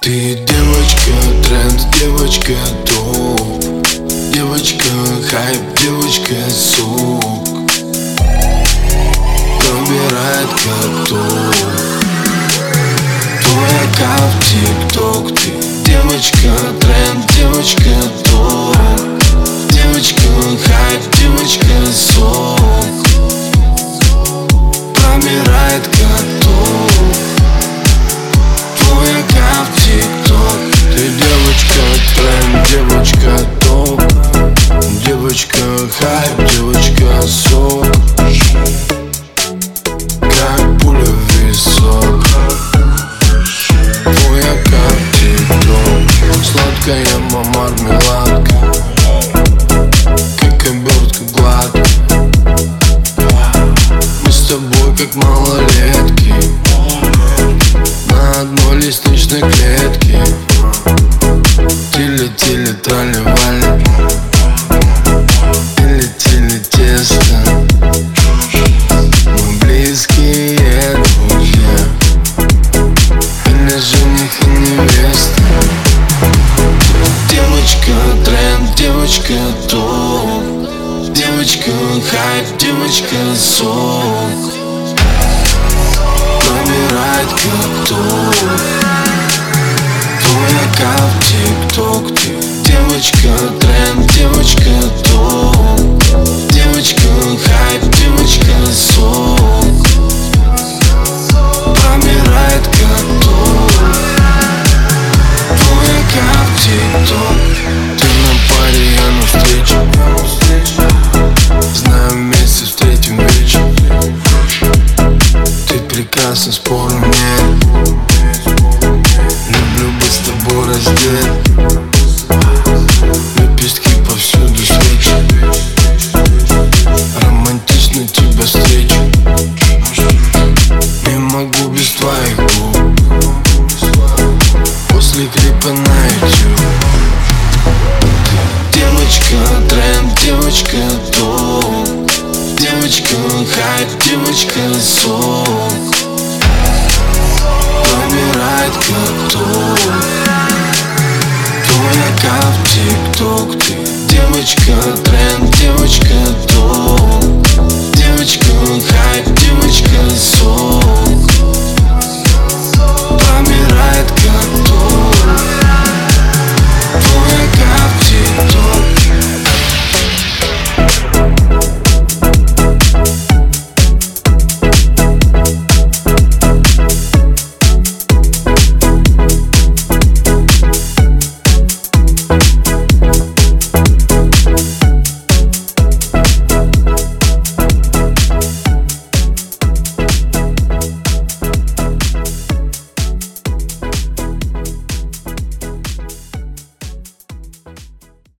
Ты девочка, тренд, девочка, топ Девочка, хайп, девочка, сок Пробирает как топ Твой аккаунт тик-ток Ты девочка, тренд, девочка, топ Сладкая мармеладка Как обертка гладкая. Мы с тобой как малолетки. На одной лестничной клетке. Тили-тили, девочка, топ Девочка, хайп, девочка, сок. Набирает как топ Твой аккаунт тик-ток Ты девочка, тренд, девочка, топ Прекрасна, спору нет Люблю быть с тобой раздет. Лепестки повсюду свечи Романтично тебя встречу. Не могу без твоих губ. После клипа на YouTube Девочка, тренд, девочка, топ. Девочка, хайп, девочка, сок девочка.